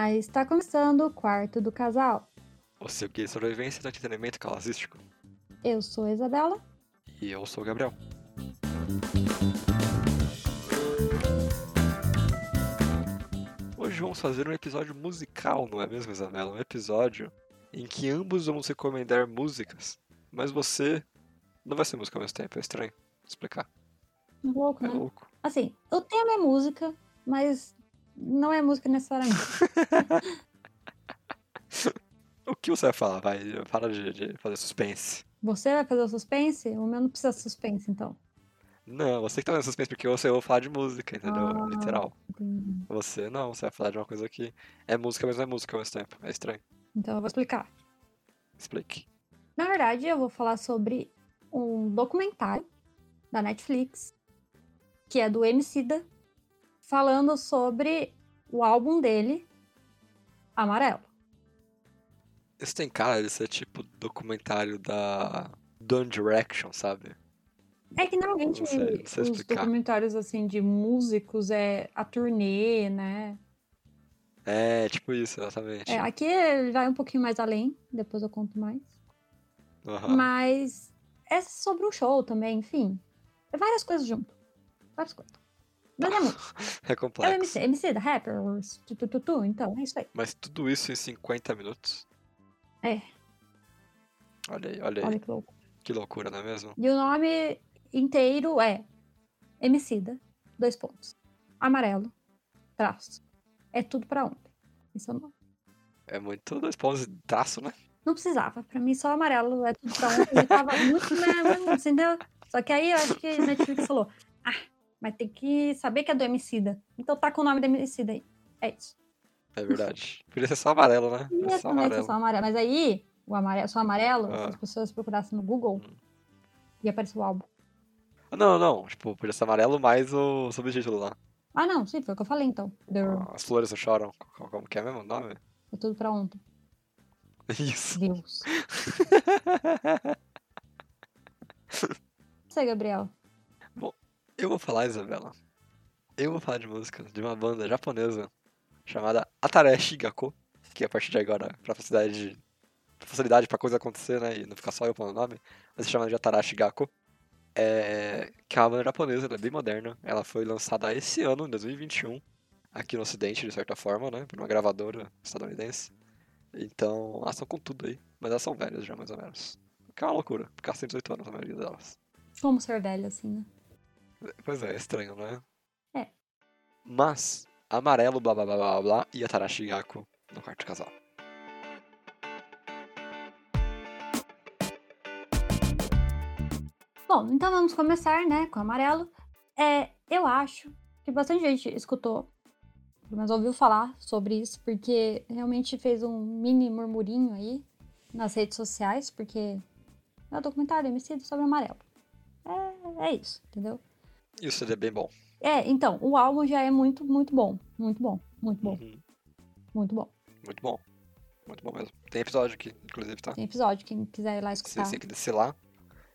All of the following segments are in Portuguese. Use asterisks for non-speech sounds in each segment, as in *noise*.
Olá, está começando o quarto do casal. O seu guia de sobrevivência do entretenimento casalístico. Eu sou a Isabela. E eu sou o Gabriel. Hoje vamos fazer um episódio musical, não é mesmo, Isabela? Um episódio em que ambos vamos recomendar músicas, mas você não vai ser música ao mesmo tempo, é estranho explicar. Louco, É né? louco. Assim, o tema é música, mas não é música necessariamente. *laughs* O que você vai falar? Vai, para de, de fazer suspense. Você vai fazer o suspense? O meu não precisa de suspense, então. Não, você que tá fazendo suspense porque você vai falar de música, entendeu? Ah. Literal. Entendi. Você não, você vai falar de uma coisa que é música, mas não é música ao mesmo tempo. É estranho. Então eu vou explicar. Explique. Na verdade, eu vou falar sobre um documentário da Netflix, que é do Emicida, falando sobre o álbum dele, Amarelo. Isso tem cara de ser tipo documentário da One Direction, sabe? É que normalmente Não sei, não sei os explicar. documentários assim de músicos é a turnê, né? É, tipo isso, exatamente. É, aqui ele vai um pouquinho mais além, depois eu conto mais. Aham. Mas é sobre um show também, enfim. É várias coisas junto. Várias coisas. Mas é muito. *laughs* É É o complexo. MC, MC da Rapper, tu, tu, tu, então é isso aí. Mas tudo isso em 50 minutos? É. Olha aí, olha aí. Olha que louco. Que loucura, não é mesmo? E o nome inteiro é Emicida, dois pontos. Amarelo, traço. É tudo pra ontem. Esse é o nome. É muito dois pontos de traço, né? Não precisava. Pra mim, só amarelo é tudo pra ontem. Ele tava muito, né, entendeu? Só que aí eu acho que a Netflix falou: ah, mas tem que saber que é do Emicida. Então tá com o nome do Emicida aí. É isso. É verdade. Podia ser só amarelo, né? Podia só amarelo. só amarelo. Mas aí, o amarelo, só amarelo, se Ah. as pessoas procurassem no Google, Hum. ia aparecer o álbum. Ah, Não, não. Tipo, podia ser amarelo mais o subtítulo lá. Ah, não, sim, foi o que eu falei então. The Room. As flores não choram. Como- Como que é mesmo o nome? É tudo pra ontem. *laughs* Isso. Deus. *laughs* Você, Gabriel. Eu vou falar, Isabela. Eu vou falar de música de uma banda japonesa chamada Atareshi Gakko, que a partir de agora, pra facilidade, de- pra facilidade pra coisa acontecer, né, e não ficar só eu falando o nome, vai se chamar de Atarashi Gakko. É, que é uma banda japonesa, ela é bem moderna. Ela foi lançada esse ano, em 2021, aqui no ocidente, de certa forma, né, por uma gravadora estadunidense. Então, elas estão com tudo aí, mas elas são velhas já, mais ou menos. Que é uma loucura, ficar 118 anos a maioria delas. Como ser velho, assim, né? Pois é, é estranho, né? É. Mas, amarelo, blá blá blá blá blá, e Atarashi Gaku no quarto casal. Bom, então vamos começar, né, com o amarelo. É, eu acho que bastante gente escutou, menos ouviu falar sobre isso, porque realmente fez um mini murmurinho aí nas redes sociais, porque é um documentário emitido sobre amarelo. É, é isso, entendeu? Isso é bem bom. É, então, o álbum já é muito, muito bom. Muito bom, muito bom, Uhum. muito bom. Muito bom. Muito bom mesmo. Tem episódio aqui, inclusive, tá? Tem episódio, quem quiser ir lá Você escutar. tem que descer lá.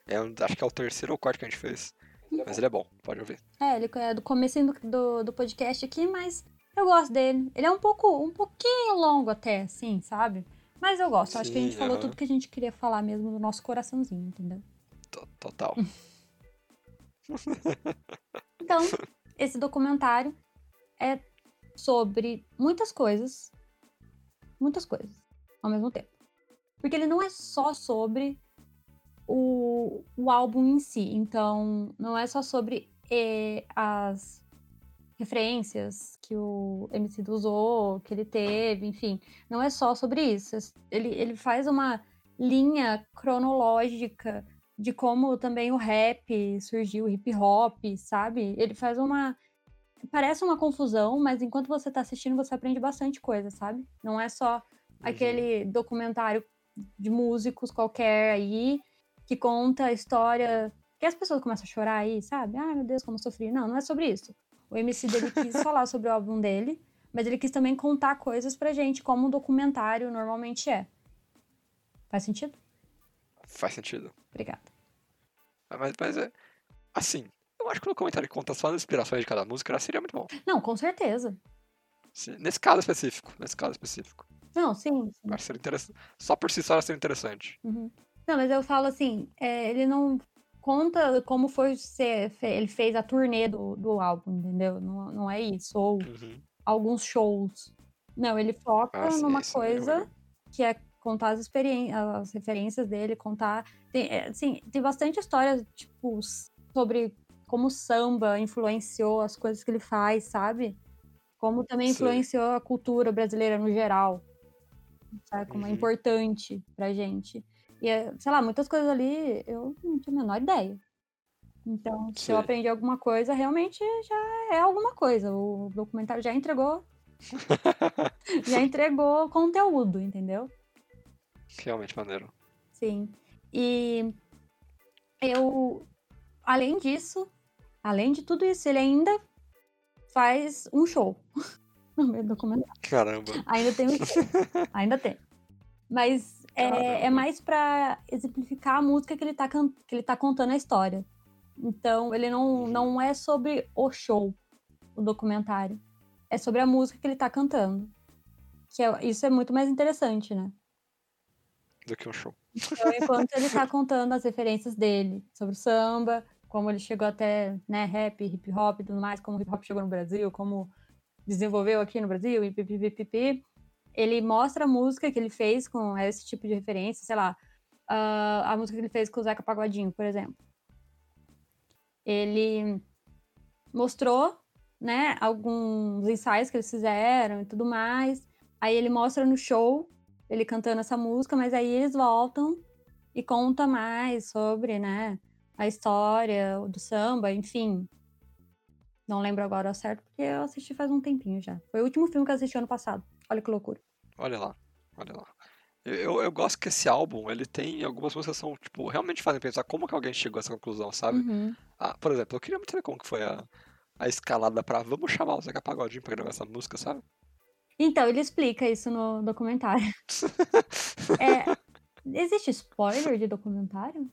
É acho que é o terceiro ou quarto que a gente fez. Mas ele é bom, pode ouvir. É, ele é do começo do, do, do podcast aqui, mas eu gosto dele. Ele é um pouco, um pouquinho longo até, assim, sabe? Mas eu gosto. Acho que a gente Sim, falou aham. tudo que a gente queria falar mesmo do nosso coraçãozinho, entendeu? To- Total. *laughs* Então, esse documentário é sobre muitas coisas, muitas coisas ao mesmo tempo. Porque ele não é só sobre o, o álbum em si. Então, não é só sobre eh, as referências que o MC usou, que ele teve, enfim. Não é só sobre isso. Ele, ele faz uma linha cronológica de como também o rap surgiu, o hip hop, sabe? Ele faz uma. Parece uma confusão, mas enquanto você tá assistindo, você aprende bastante coisa, sabe? Não é só aquele documentário de músicos qualquer aí que conta a história. Que as pessoas começam a chorar aí, sabe? Ai meu Deus, como sofri. Não, não é sobre isso. O MC dele quis *laughs* falar sobre o álbum dele, mas ele quis também contar coisas pra gente, como um documentário normalmente é. Faz sentido? Faz sentido. Obrigada. Ah, Mas, mas é. Assim, eu acho que no comentário que conta só as inspirações de cada música seria muito bom. Não, com certeza. Nesse caso específico. Nesse caso específico. Não, sim. sim. Acho que seria interessante. Só por si só seria interessante. Uhum. Não, mas eu falo assim, é, ele não conta como foi ser, ele fez a turnê do, do álbum, entendeu? Não, não é isso. Ou Uhum. alguns shows. Não, ele foca Ah, sim, numa coisa eu- que é contar as experiências, as referências dele, contar. Tem, é, assim, tem bastante história, tipo, sobre como o samba influenciou as coisas que ele faz, sabe? Como também influenciou a cultura brasileira no geral. Sabe? Como é Uhum. importante pra gente. E, é, sei lá, muitas coisas ali eu não tinha a menor ideia. Então, se eu aprendi alguma coisa, realmente já é alguma coisa. O documentário já entregou *laughs* já entregou conteúdo, entendeu? Realmente maneiro. Sim. E eu, além disso, além de tudo isso, ele ainda faz um show *laughs* no meio do documentário. Caramba. Ainda tem um show. *laughs* ainda tem. Mas é, é mais pra exemplificar a música que ele, tá, que ele tá contando a história. Então, ele não, Uhum. não é sobre o show, o documentário. É sobre a música que ele tá cantando. Que é- isso é muito mais interessante, né? Do que um show. Então, enquanto ele tá contando as referências dele sobre o samba, como ele chegou até né, rap, hip hop e tudo mais, como o hip hop chegou no Brasil, como desenvolveu aqui no Brasil, e ele mostra a música que ele fez com esse tipo de referência, sei lá, ah, a música que ele fez com o Zeca Pagodinho, por exemplo. Ele mostrou, né, alguns ensaios que eles fizeram e tudo mais. Aí ele mostra no show ele cantando essa música, mas aí eles voltam e conta mais sobre, né, a história do samba, enfim. Não lembro agora ao certo, porque eu assisti faz um tempinho já. Foi o último filme que eu assisti ano passado. Olha que loucura. Olha lá, olha lá. Eu, eu, gosto que esse álbum, ele tem algumas músicas que são, tipo, realmente fazem pensar como que alguém chegou a essa conclusão, sabe? Uhum. Ah, por exemplo, eu queria muito saber como que foi a, a escalada pra vamos chamar o Zeca Pagodinho pra gravar essa música, sabe? Então, ele explica isso no documentário. *laughs* É, existe spoiler de documentário?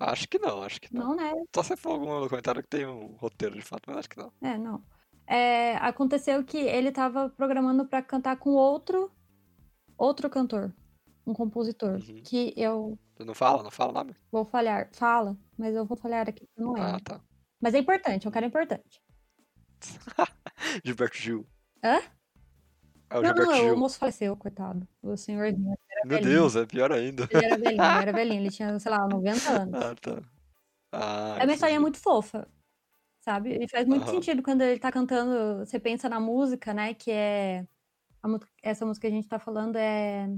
Acho que não, acho que não. Não, né? Só se for algum documentário que tem um roteiro de fato, mas acho que não. É, não. É, aconteceu que ele tava programando pra cantar com outro outro cantor, um compositor, Uhum. que eu Não fala, não fala o nome? vou falhar, fala, mas eu vou falhar aqui, não lembro. Ah, tá. Mas é importante, é um cara importante. *laughs* Gilberto Gil. Hã? É o não, não, Gil. o moço faleceu, coitado. O senhorzinho. Meu velhinho. Deus, é pior ainda. Ele era velhinho, ele era *laughs* velhinho, ele tinha, sei lá, 90 anos. Ah, tá. Ah, É uma historinha entendi. muito fofa, sabe? E faz muito Aham. sentido quando ele tá cantando, você pensa na música, né, que é a mu- essa música que a gente tá falando é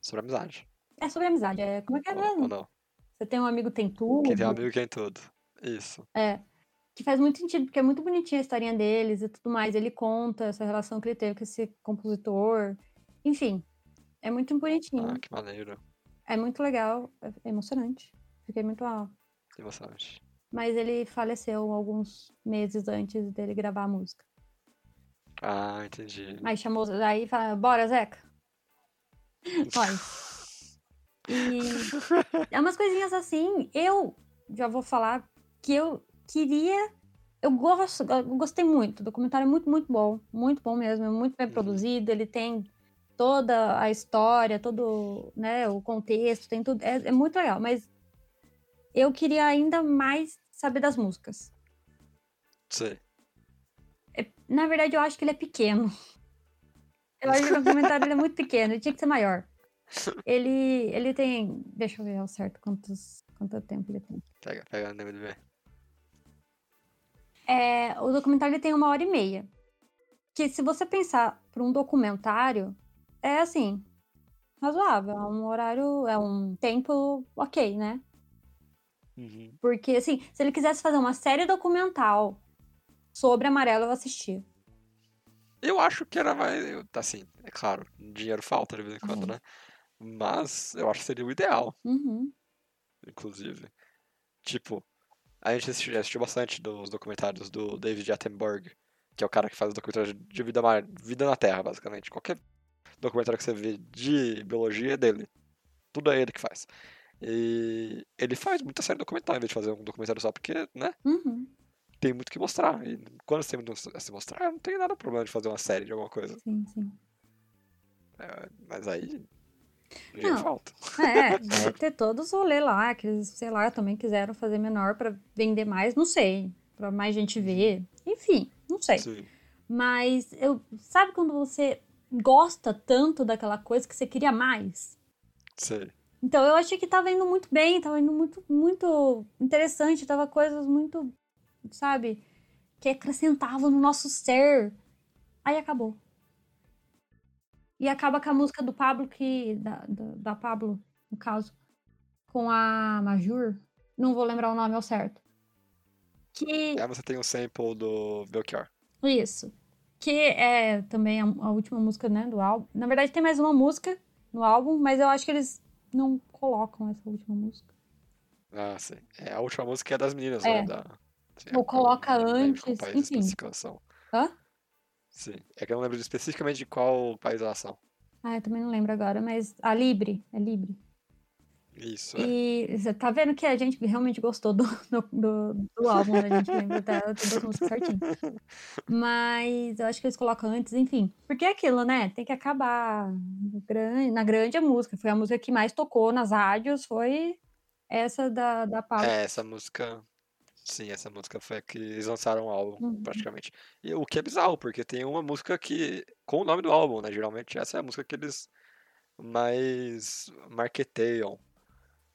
Sobre amizade. é sobre amizade, é como é que é Ou, ou mesmo? não. Você tem um amigo tem tudo. Quem tem um amigo tem tudo. Isso. É. Que faz muito sentido, porque é muito bonitinha a historinha deles e tudo mais. Ele conta essa relação que ele teve com esse compositor. Enfim, é muito bonitinho. Ah, que maneiro. É muito legal, é emocionante. Fiquei muito ah. Que emocionante. Mas ele faleceu alguns meses antes dele gravar a música. Ah, entendi. Aí chamou, aí fala, bora, Zeca. *laughs* Olha. E *laughs* é umas coisinhas assim, eu já vou falar que eu queria. Eu gosto, eu gostei muito. O documentário é muito, muito bom. Muito bom mesmo. É muito bem Uhum. produzido. Ele tem toda a história, todo né, o contexto, tem tudo. É, é muito legal. Mas eu queria ainda mais saber das músicas. Sei. É- na verdade, eu acho que ele é pequeno. Eu acho que o documentário é muito pequeno, ele tinha que ser maior. *laughs* Ele, ele tem. Deixa eu ver ao certo quantos, quanto tempo ele tem. Pega, pega no MDB. É, o documentário tem uma hora e meia. Que se você pensar para um documentário, é assim, razoável. É um horário, é um tempo ok, né? Uhum. Porque, assim, se ele quisesse fazer uma série documental sobre Amarelo, eu assistia. Eu acho que era mais. Assim, é claro, dinheiro falta de vez em quando, Uhum. né? Mas eu acho que seria o ideal, Uhum. inclusive. Tipo, a gente assistiu, assistiu bastante dos documentários do David Attenborough, que é o cara que faz o documentário de vida, vida na Terra, basicamente. Qualquer documentário que você vê de biologia é dele. Tudo é ele que faz. E ele faz muita série documental em vez de fazer um documentário só, porque, né? Uhum. tem muito que mostrar. E quando você tem muito a se mostrar, não tem nada problema de fazer uma série de alguma coisa. Sim, sim. É, mas aí. Não. falta. É, *laughs* deve ter todos os rolês lá, que eles, sei lá, também quiseram fazer menor pra vender mais, não sei. Pra mais gente ver. Enfim, não sei. Sim. Mas eu. Sabe quando você gosta tanto daquela coisa que você queria mais? Sei. Então eu achei que tava indo muito bem, tava indo muito, muito interessante, tava coisas muito, sabe, que acrescentavam no nosso ser. Aí acabou. E acaba com a música do Pablo, que. Da, da, da Pablo, no caso, com a Majur. Não vou lembrar o nome ao certo. Que. Aí você tem um sample do Belchior. Isso. Que é também a, a última música, né, do álbum. Na verdade, tem mais uma música no álbum, mas eu acho que eles não colocam essa última música. Ah, sim. É, a última música é das meninas, É. né? Da, sim, Ou eu coloca antes, enfim. Hã? Sim. É que eu não lembro especificamente de qual país elas são. Ah, eu também não lembro agora, mas a Libre, é Libre. Isso, é. E você tá vendo que a gente realmente gostou do, do, do, álbum, né? A gente lembra até todas as músicas certinho. Mas eu acho que eles colocam antes, enfim. Porque é aquilo, né? Tem que acabar. Na grande a música. Foi a música que mais tocou nas rádios, foi essa da, da Paula. É, essa música. Sim, essa música foi a que eles lançaram o álbum, Uhum. praticamente. E o que é bizarro, porque tem uma música que. com o nome do álbum, né? Geralmente essa é a música que eles mais marketeiam.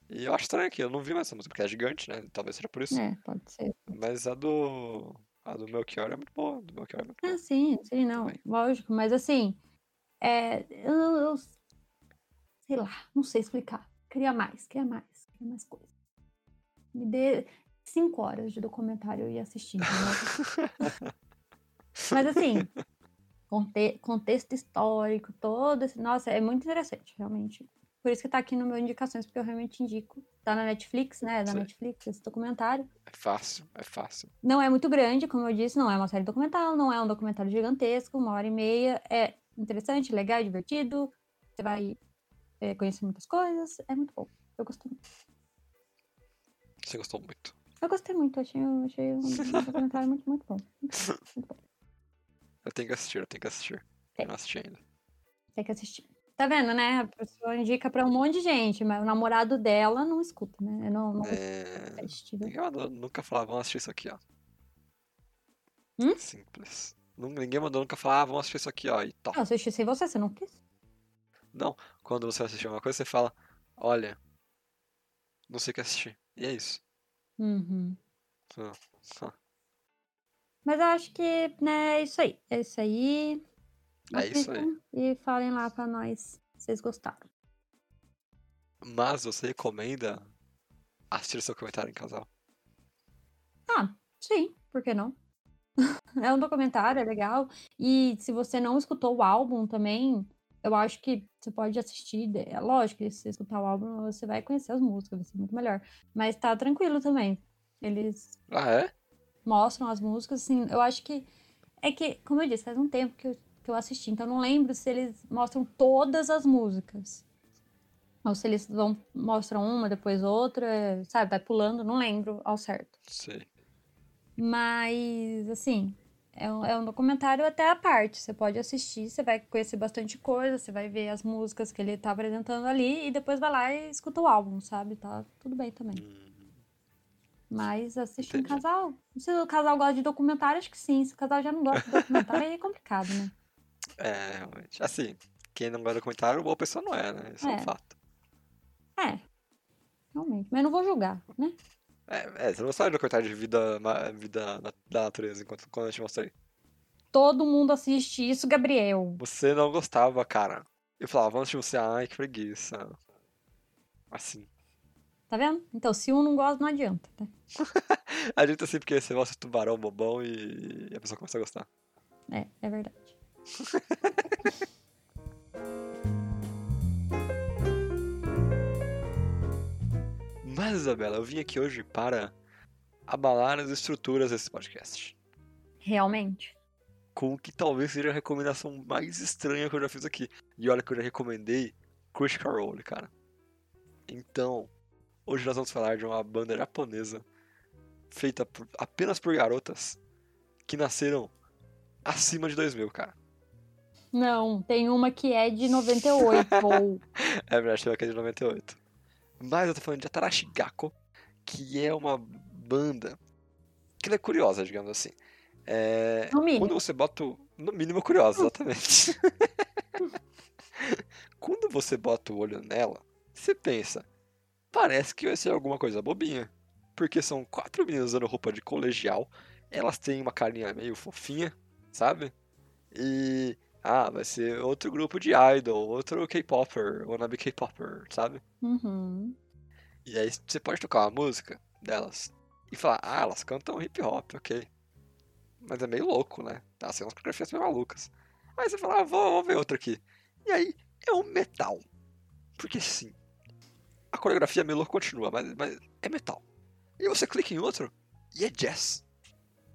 E eu acho estranho que eu não vi mais essa música, porque é gigante, né? Talvez seja por isso. É, pode ser. Mas a do. A do Melchior é muito boa. Do Melchior é muito boa. Ah, sim, sim, não, Também. lógico, mas assim, é, eu, eu sei lá, não sei explicar. Queria mais, queria mais, queria mais coisa. Me dê cinco horas de documentário eu ia assistir, entendeu? mas assim, conte- contexto histórico, todo esse, nossa, é muito interessante, realmente. Por isso que tá aqui no meu indicações, porque eu realmente indico. Tá na Netflix, né? Da Sim. Netflix, esse documentário. É fácil, é fácil. Não é muito grande, como eu disse, não é uma série documental, não é um documentário gigantesco, uma hora e meia. É interessante, legal, divertido. Você vai é, conhecer muitas coisas. É muito bom. Eu gostei muito. Você gostou muito. Eu gostei muito, achei, achei *laughs* um documentário muito, muito bom. Muito bom. Eu tenho que assistir, eu tenho que assistir. Tem. Eu não assisti ainda. Tem que assistir. Tá vendo, né? A pessoa indica pra um monte de gente, mas o namorado dela não escuta, né? Eu não, não É... Ninguém mandou nunca falar, vamos assistir isso aqui, ó. Hum? Simples. Ninguém mandou nunca falar, ah, vamos assistir isso aqui, ó, e top. Eu assisti sem você, você não quis? Não, quando você assistir uma coisa, você fala, olha, não sei o que assistir. E é isso. Uhum. Ah, ah. Mas eu acho que, né, é isso aí. É isso aí. É isso aí. E falem lá pra nós se vocês gostaram. Mas você recomenda assistir seu comentário em casal? Ah, sim, por que não? *laughs* é um documentário, é legal. E se você não escutou o álbum também, eu acho que você pode assistir. É lógico que se você escutar o álbum, você vai conhecer as músicas, vai ser muito melhor. Mas tá tranquilo também. Eles Ah, é? mostram as músicas, assim, eu acho que. É que, como eu disse, faz um tempo que eu, que eu assisti, então eu não lembro se eles mostram todas as músicas. Ou se eles vão mostram uma, depois outra, sabe? Vai pulando, não lembro ao certo. Sei. Mas, assim, é um, é um documentário até à parte. Você pode assistir, você vai conhecer bastante coisa, você vai ver as músicas que ele tá apresentando ali e depois vai lá e escuta o álbum, sabe? Tá tudo bem também. Hum, Mas assiste Entendi. casal. Se o casal gosta de documentário, acho que sim. Se o casal já não gosta de documentário, aí é complicado, né? *laughs* É, realmente. Assim, quem não gosta do comentário, boa pessoa não é, né? Isso é, um É. fato. É. Realmente. Mas não vou julgar, né? É, é, você não sabe do comentário de vida, vida na- da natureza enquanto quando eu te mostrei. Todo mundo assiste isso, Gabriel. Você não gostava, cara. Eu falava, vamos assistir você, ai, que preguiça. Assim. Tá vendo? Então, se um não gosta, não adianta, tá? A gente assim, porque você mostra tubarão bobão e a pessoa começa a gostar. É, é verdade. *laughs* Isabela, eu vim aqui hoje para abalar as estruturas desse podcast. Realmente. Com o que talvez seja a recomendação mais estranha que eu já fiz aqui. E olha que eu já recomendei Critical Role, cara. Então, hoje nós vamos falar de uma banda japonesa feita por- apenas por garotas que nasceram acima de 2000, cara. Não, tem uma que é de 98. ou... *laughs* É verdade, tem uma que é de 98. Mas eu tô falando de Atarashi Gakko, que é uma banda que ela é curiosa, digamos assim. É, No mínimo. Quando você bota o... No mínimo curiosa, exatamente. *laughs* Quando você bota o olho nela, você pensa, parece que vai ser alguma coisa bobinha. Porque são quatro meninas usando roupa de colegial, elas têm uma carinha meio fofinha, sabe? E. Ah, vai ser outro grupo de idol, outro K-Popper, wannabe K-Popper, sabe? Uhum. E aí você pode tocar uma música delas e falar, ah, elas cantam hip hop, ok. Mas é meio louco, né? Tá sendo umas coreografias meio malucas. Aí você fala, ah, vou, vou ver outra aqui. E aí é um metal. Porque sim, a coreografia meio louca continua, mas, mas é metal. E você clica em outro e é jazz.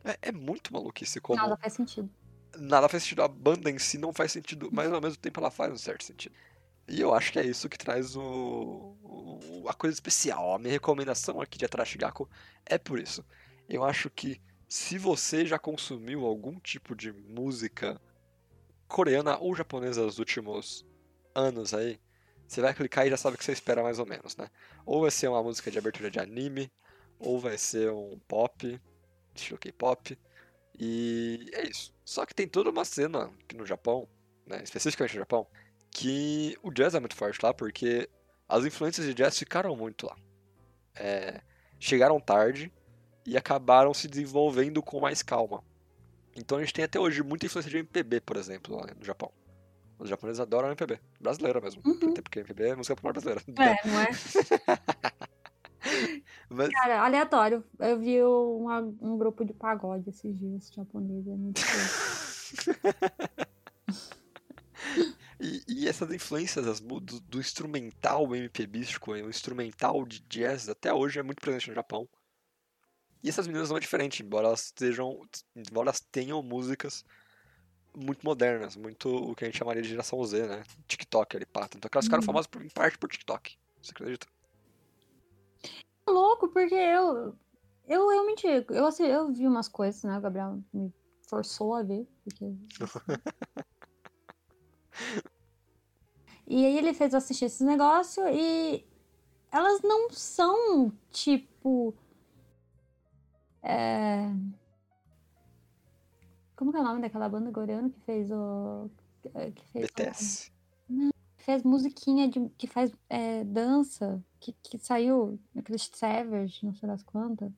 É, é muito maluquice como Nada faz sentido. Nada faz sentido. A banda em si não faz sentido, mas ao mesmo tempo ela faz um certo sentido. E eu acho que é isso que traz o, o- a coisa especial. A minha recomendação aqui de Atarashi Gakko é por isso. Eu acho que se você já consumiu algum tipo de música coreana ou japonesa nos últimos anos aí, você vai clicar e já sabe o que você espera mais ou menos, né? Ou vai ser uma música de abertura de anime, ou vai ser um pop, estilo K-pop, e é isso. Só que tem toda uma cena aqui no Japão, né, especificamente no Japão, que o jazz é muito forte lá, porque as influências de jazz ficaram muito lá. É, chegaram tarde e acabaram se desenvolvendo com mais calma. Então a gente tem até hoje muita influência de MPB, por exemplo, lá no Japão. Os japoneses adoram MPB, brasileira mesmo. Uhum. Até porque MPB é música popular brasileira. É, não é? *laughs* Mas Cara, aleatório. Eu vi uma- um grupo de pagode esses dias japonês. É muito. *laughs* E, e essas influências mu- do, do instrumental MPBístico, o instrumental de jazz, até hoje é muito presente no Japão. E essas meninas não é diferente, embora elas sejam, embora elas tenham músicas muito modernas, muito o que a gente chamaria de geração Z, né? TikTok ali, pá. Tanto que elas ficaram Uhum. famosas por, em parte por TikTok. Você acredita? Louco, porque eu. Eu realmente. Eu, assi- eu vi umas coisas, né? O Gabriel me forçou a ver. Porque... *laughs* e aí ele fez eu assistir esses negócios e elas não são tipo. é, Como que é o nome daquela banda coreana que fez o. Que fez, o- BTS. fez musiquinha de, que faz é, dança, que, que saiu naquele Savage, não sei das quantas.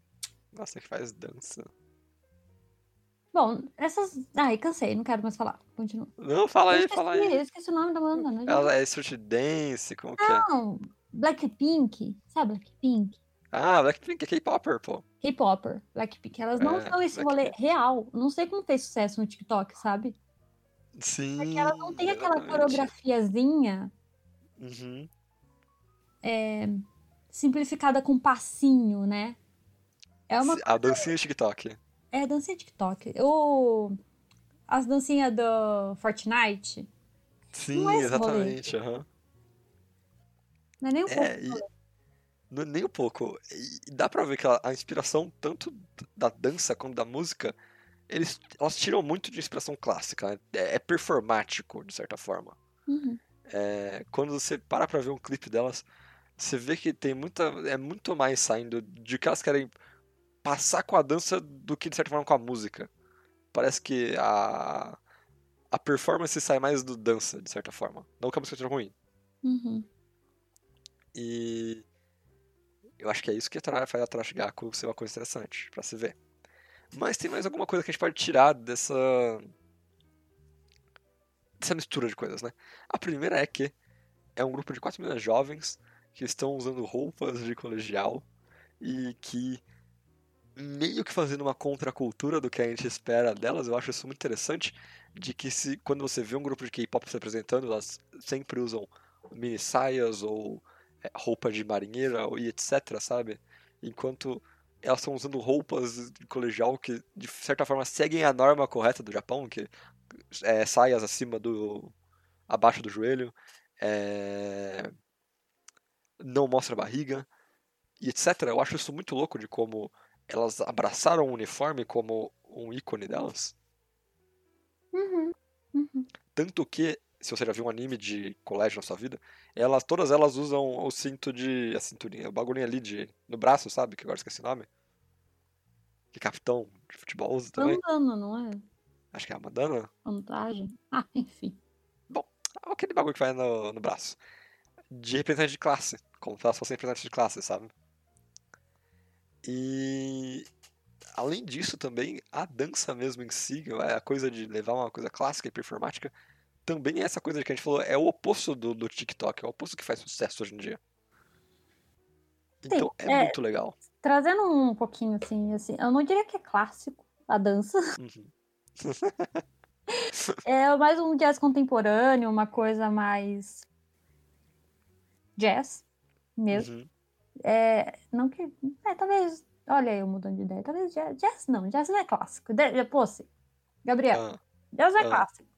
Nossa, que faz dança. Bom, essas. Ai, cansei, não quero mais falar. Continua. Não, fala aí, fala aí. eu esqueci o nome da banda, né? Ela é street dance, como que é? Não, Blackpink, sabe Blackpink? Ah, Blackpink é K-Popper, pô. K-Popper, Blackpink. Elas não É, são esse rolê Blackpink. real. Não sei como fez sucesso no TikTok, sabe? Sim. Porque elas não têm aquela coreografiazinha Uhum. simplificada com passinho, né? É uma A dancinha de TikTok. É dancinha TikTok. O... As dancinhas do Fortnite. Sim, é exatamente. aham. Não é nem um pouco. É, e não- nem um pouco. E dá pra ver que a, a inspiração, tanto da dança quanto da música, eles, elas tiram muito de inspiração clássica. né? É, é performático, de certa forma. Uhum. É, quando você para pra ver um clipe delas, você vê que tem muita. É muito mais saindo de que elas querem passar com a dança do que, de certa forma, com a música. Parece que a. A performance sai mais do dança, de certa forma. Não que a música seja ruim. Uhum. E eu acho que é isso que faz a Trash Gaku ser uma coisa interessante pra se ver. Mas tem mais alguma coisa que a gente pode tirar dessa dessa mistura de coisas, né? A primeira é que é um grupo de quatro meninas jovens que estão usando roupas de colegial e que meio que fazendo uma contracultura do que a gente espera delas. Eu acho isso muito interessante de que se quando você vê um grupo de K-pop se apresentando, elas sempre usam mini saias ou é, roupa de marinheira e etc, sabe? Enquanto elas estão usando roupas de colegial que, de certa forma, seguem a norma correta do Japão, que é saias acima do... abaixo do joelho, é, não mostra barriga, e etc. Eu acho isso muito louco de como elas abraçaram o uniforme como um ícone delas. Uhum. Uhum. Tanto que, se você já viu um anime de colégio na sua vida, elas, todas elas usam o cinto de. a cinturinha, o bagulhinho ali de. no braço, sabe? Que agora esqueci o nome. Que capitão de futebol usa também. Bandana, não é? Acho que é a bandana. Vantagem. *laughs* Ah, enfim. Aquele bagulho que vai no, no braço. De representante de classe. Como se elas fossem representantes de classe, sabe? E. Além disso, também, a dança mesmo em si, a coisa de levar uma coisa clássica e performática, também é essa coisa que a gente falou, é o oposto do, do TikTok, é o oposto que faz sucesso hoje em dia. Então é, é- muito legal. Trazendo um pouquinho assim, assim, eu não diria que é clássico a dança. *laughs* Uhum. É mais um jazz contemporâneo, uma coisa mais jazz mesmo. Uhum. É, não que. É, talvez. Olha eu mudando de ideia. Talvez jazz, jazz não, jazz não é clássico. De, pô, sim. Gabriel, Ah, jazz não é ah. clássico.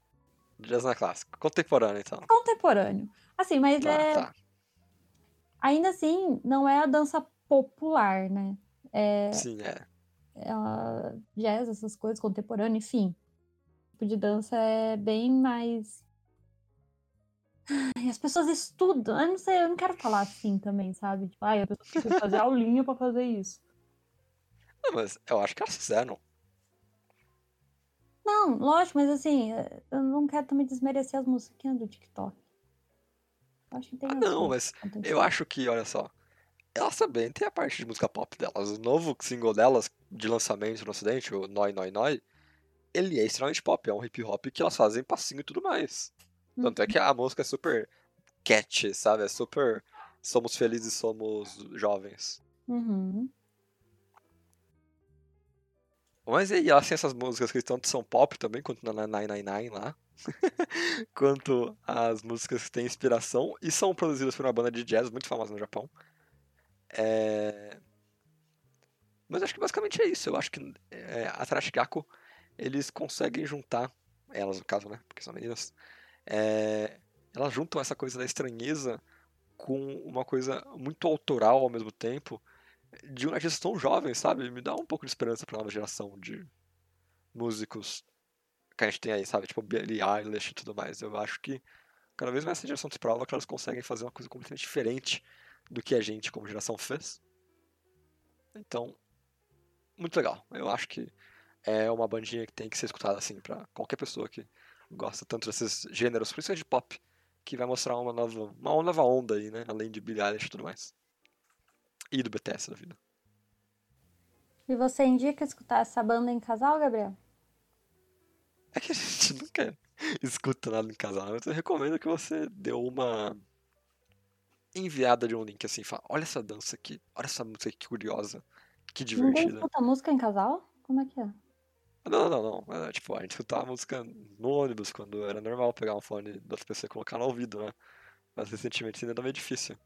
jazz não é clássico. Contemporâneo, então. Contemporâneo. Assim, mas Tá, é. tá. Ainda assim, não é a dança popular, né? É, Sim, é. é a jazz, essas coisas, contemporâneo, enfim. O tipo de dança é bem mais. Ai, as pessoas estudam. Eu não sei, eu não quero falar assim também, sabe? Tipo, ai, a pessoa precisa fazer aulinha pra fazer isso. Não, mas eu acho que elas fizeram. Não, lógico, mas assim, eu não quero também desmerecer as musiquinhas do TikTok. Eu acho que tem Ah, não, mas eu acho que, olha só. Elas também têm a parte de música pop delas. O novo single delas, de lançamento no ocidente, o Noi Noi Noi, ele é extremamente pop. É um hip hop que elas fazem passinho e tudo mais. Tanto é que a música é super catchy, sabe? É super. Somos felizes, somos jovens. Uhum. Mas e aí, elas têm essas músicas que tanto são pop também, quanto na 999 lá. *laughs* quanto as músicas que têm inspiração e são produzidas por uma banda de jazz muito famosa no Japão. É... Mas acho que basicamente é isso. Eu acho que é, a Tarashigako, eles conseguem juntar, elas no caso, né? Porque são meninas. é, Elas juntam essa coisa da estranheza com uma coisa muito autoral ao mesmo tempo de um artista tão jovem, sabe? Me dá um pouco de esperança pra nova geração de músicos que a gente tem aí, sabe? Tipo Billie Eilish e tudo mais. Eu acho que cada vez mais essa geração se prova que elas conseguem fazer uma coisa completamente diferente do que a gente como geração fez. Então, muito legal. Eu acho que é uma bandinha que tem que ser escutada assim pra qualquer pessoa que gosta tanto desses gêneros, principalmente de pop, que vai mostrar uma nova, uma nova onda aí, né? Além de Billie Eilish e tudo mais. E do BTS da vida. E você indica escutar essa banda em casal, Gabriel? É que a gente *laughs* nunca escuta nada em casal, mas eu recomendo que você dê uma enviada de um link assim, fala, olha essa dança aqui, olha essa música que curiosa, que divertida. escuta música em casal? Como é que é? Não, não, não, é, tipo, a gente escutava música no ônibus, quando era normal pegar um fone da outra pessoa e colocar no ouvido, né? Mas recentemente ainda tá meio difícil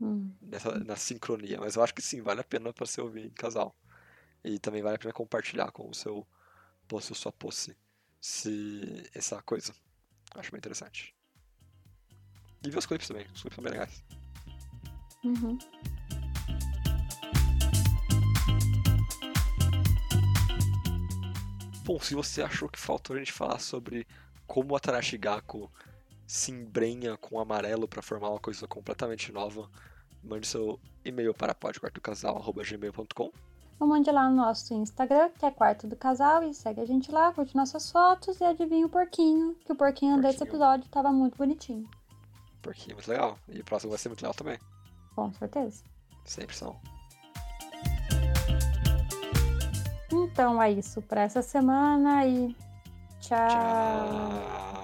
Hum. nessa, na sincronia, mas eu acho que sim, vale a pena pra você ouvir em casal. E também vale a pena compartilhar com o seu posse ou sua posse se essa coisa. Acho bem interessante. E ver os clipes também, os clipes são bem legais. Uhum. Bom, se você achou que faltou a gente falar sobre como a Tarashigako se embrenha com amarelo para formar uma coisa completamente nova, mande seu e-mail para podquartodocasal.gmail.com Ou mande lá no nosso Instagram, que é Quarto do Casal, e segue a gente lá, curte nossas fotos e adivinha o porquinho, que o porquinho desse Porquinho. episódio tava muito bonitinho. Porque é muito legal. E o próximo vai ser muito legal também. Com certeza. Sempre são. Então é isso pra essa semana e tchau. Tchau.